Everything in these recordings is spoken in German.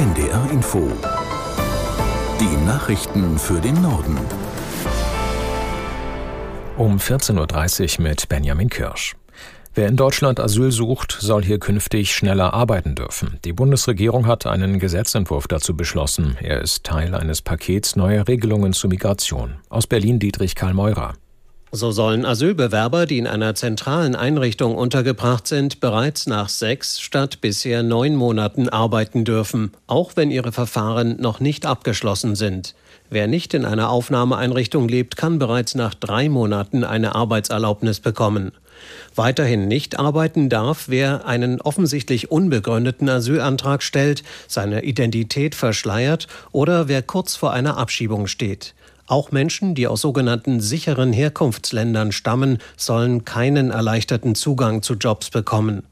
NDR Info. Die Nachrichten für den Norden. Um 14.30 Uhr mit Benjamin Kirsch. Wer in Deutschland Asyl sucht, soll hier künftig schneller arbeiten dürfen. Die Bundesregierung hat einen Gesetzentwurf dazu beschlossen. Er ist Teil eines Pakets neuer Regelungen zur Migration. Aus Berlin Dietrich Karl Meurer. So sollen Asylbewerber, die in einer zentralen Einrichtung untergebracht sind, bereits nach sechs statt bisher neun Monaten arbeiten dürfen, auch wenn ihre Verfahren noch nicht abgeschlossen sind. Wer nicht in einer Aufnahmeeinrichtung lebt, kann bereits nach drei Monaten eine Arbeitserlaubnis bekommen. Weiterhin nicht arbeiten darf, wer einen offensichtlich unbegründeten Asylantrag stellt, seine Identität verschleiert oder wer kurz vor einer Abschiebung steht. Auch Menschen, die aus sogenannten sicheren Herkunftsländern stammen, sollen keinen erleichterten Zugang zu Jobs bekommen.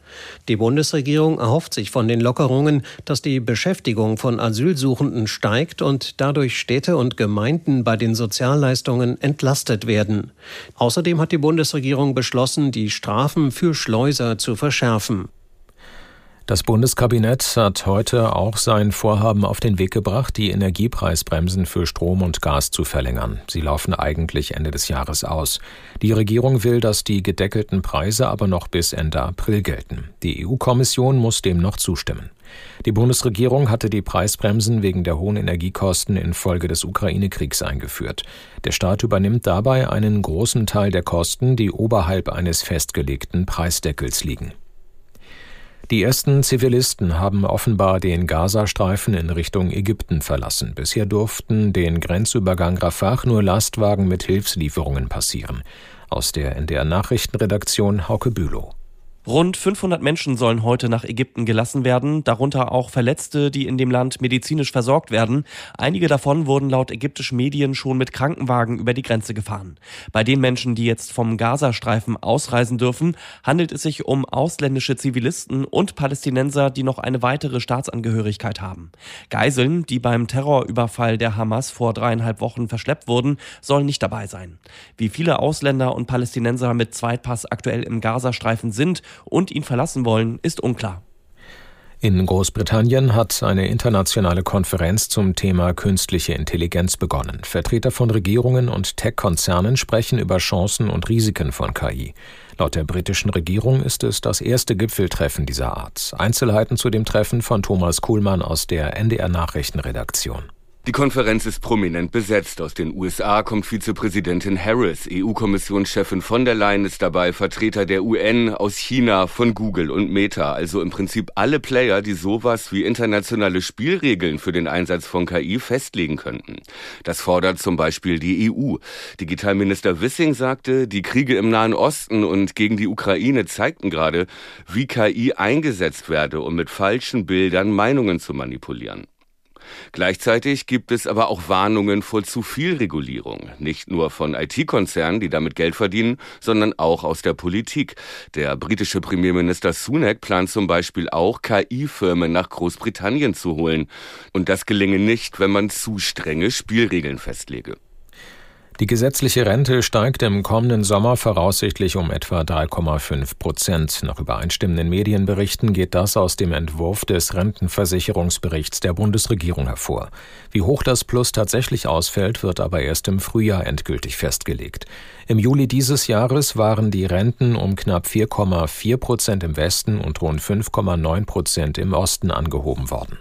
Die Bundesregierung erhofft sich von den Lockerungen, dass die Beschäftigung von Asylsuchenden steigt und dadurch Städte und Gemeinden bei den Sozialleistungen entlastet werden. Außerdem hat die Bundesregierung beschlossen, die Strafen für Schleuser zu verschärfen. Das Bundeskabinett hat heute auch sein Vorhaben auf den Weg gebracht, die Energiepreisbremsen für Strom und Gas zu verlängern. Sie laufen eigentlich Ende des Jahres aus. Die Regierung will, dass die gedeckelten Preise aber noch bis Ende April gelten. Die EU-Kommission muss dem noch zustimmen. Die Bundesregierung hatte die Preisbremsen wegen der hohen Energiekosten infolge des Ukraine-Kriegs eingeführt. Der Staat übernimmt dabei einen großen Teil der Kosten, die oberhalb eines festgelegten Preisdeckels liegen. Die ersten Zivilisten haben offenbar den Gazastreifen in Richtung Ägypten verlassen. Bisher durften den Grenzübergang Rafah nur Lastwagen mit Hilfslieferungen passieren. Aus der NDR Nachrichtenredaktion Hauke Bülow. Rund 500 Menschen sollen heute nach Ägypten gelassen werden, darunter auch Verletzte, die in dem Land medizinisch versorgt werden. Einige davon wurden laut ägyptischen Medien schon mit Krankenwagen über die Grenze gefahren. Bei den Menschen, die jetzt vom Gazastreifen ausreisen dürfen, handelt es sich um ausländische Zivilisten und Palästinenser, die noch eine weitere Staatsangehörigkeit haben. Geiseln, die beim Terrorüberfall der Hamas vor dreieinhalb Wochen verschleppt wurden, sollen nicht dabei sein. Wie viele Ausländer und Palästinenser mit Zweitpass aktuell im Gazastreifen sind und ihn verlassen wollen, ist unklar. In Großbritannien hat eine internationale Konferenz zum Thema künstliche Intelligenz begonnen. Vertreter von Regierungen und Tech-Konzernen sprechen über Chancen und Risiken von KI. Laut der britischen Regierung ist es das erste Gipfeltreffen dieser Art. Einzelheiten zu dem Treffen von Thomas Kuhlmann aus der NDR Nachrichtenredaktion. Die Konferenz ist prominent besetzt. Aus den USA kommt Vizepräsidentin Harris, EU-Kommissionschefin von der Leyen ist dabei, Vertreter der UN aus China, von Google und Meta, also im Prinzip alle Player, die sowas wie internationale Spielregeln für den Einsatz von KI festlegen könnten. Das fordert zum Beispiel die EU. Digitalminister Wissing sagte, die Kriege im Nahen Osten und gegen die Ukraine zeigten gerade, wie KI eingesetzt werde, um mit falschen Bildern Meinungen zu manipulieren. Gleichzeitig gibt es aber auch Warnungen vor zu viel Regulierung. Nicht nur von IT-Konzernen, die damit Geld verdienen, sondern auch aus der Politik. Der britische Premierminister Sunak plant zum Beispiel auch, KI-Firmen nach Großbritannien zu holen. Und das gelinge nicht, wenn man zu strenge Spielregeln festlege. Die gesetzliche Rente steigt im kommenden Sommer voraussichtlich um etwa 3,5 Prozent. Nach übereinstimmenden Medienberichten geht das aus dem Entwurf des Rentenversicherungsberichts der Bundesregierung hervor. Wie hoch das Plus tatsächlich ausfällt, wird aber erst im Frühjahr endgültig festgelegt. Im Juli dieses Jahres waren die Renten um knapp 4,4 Prozent im Westen und rund 5,9 Prozent im Osten angehoben worden.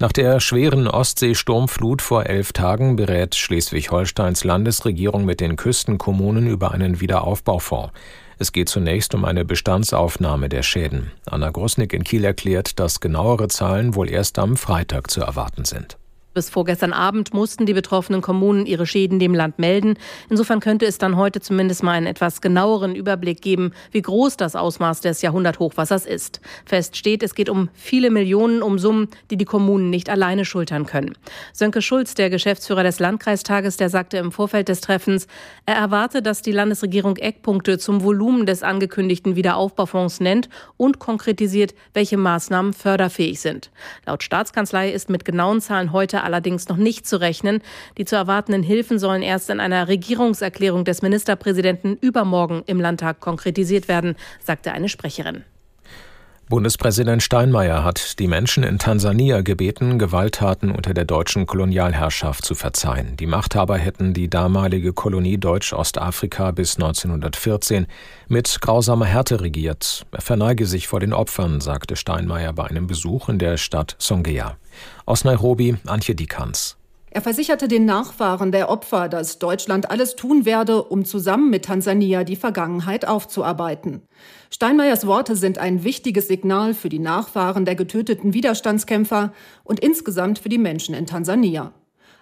Nach der schweren Ostseesturmflut vor elf Tagen berät Schleswig-Holsteins Landesregierung mit den Küstenkommunen über einen Wiederaufbaufonds. Es geht zunächst um eine Bestandsaufnahme der Schäden. Anna Grosnick in Kiel erklärt, dass genauere Zahlen wohl erst am Freitag zu erwarten sind. Bis vorgestern Abend mussten die betroffenen Kommunen ihre Schäden dem Land melden. Insofern könnte es dann heute zumindest mal einen etwas genaueren Überblick geben, wie groß das Ausmaß des Jahrhunderthochwassers ist. Fest steht, es geht um viele Millionen, um Summen, die die Kommunen nicht alleine schultern können. Sönke Schulz, der Geschäftsführer des Landkreistages, der sagte im Vorfeld des Treffens, er erwarte, dass die Landesregierung Eckpunkte zum Volumen des angekündigten Wiederaufbaufonds nennt und konkretisiert, welche Maßnahmen förderfähig sind. Laut Staatskanzlei ist mit genauen Zahlen heute allerdings noch nicht zu rechnen. Die zu erwartenden Hilfen sollen erst in einer Regierungserklärung des Ministerpräsidenten übermorgen im Landtag konkretisiert werden, sagte eine Sprecherin. Bundespräsident Steinmeier hat die Menschen in Tansania gebeten, Gewalttaten unter der deutschen Kolonialherrschaft zu verzeihen. Die Machthaber hätten die damalige Kolonie Deutsch-Ostafrika bis 1914 mit grausamer Härte regiert. Er verneige sich vor den Opfern, sagte Steinmeier bei einem Besuch in der Stadt Songea. Aus Nairobi, Antje Dikans. Er versicherte den Nachfahren der Opfer, dass Deutschland alles tun werde, um zusammen mit Tansania die Vergangenheit aufzuarbeiten. Steinmeiers Worte sind ein wichtiges Signal für die Nachfahren der getöteten Widerstandskämpfer und insgesamt für die Menschen in Tansania.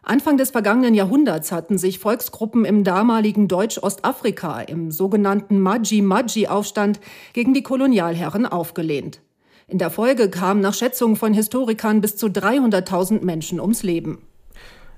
Anfang des vergangenen Jahrhunderts hatten sich Volksgruppen im damaligen Deutsch-Ostafrika im sogenannten Maji-Maji-Aufstand gegen die Kolonialherren aufgelehnt. In der Folge kamen nach Schätzungen von Historikern bis zu 300.000 Menschen ums Leben.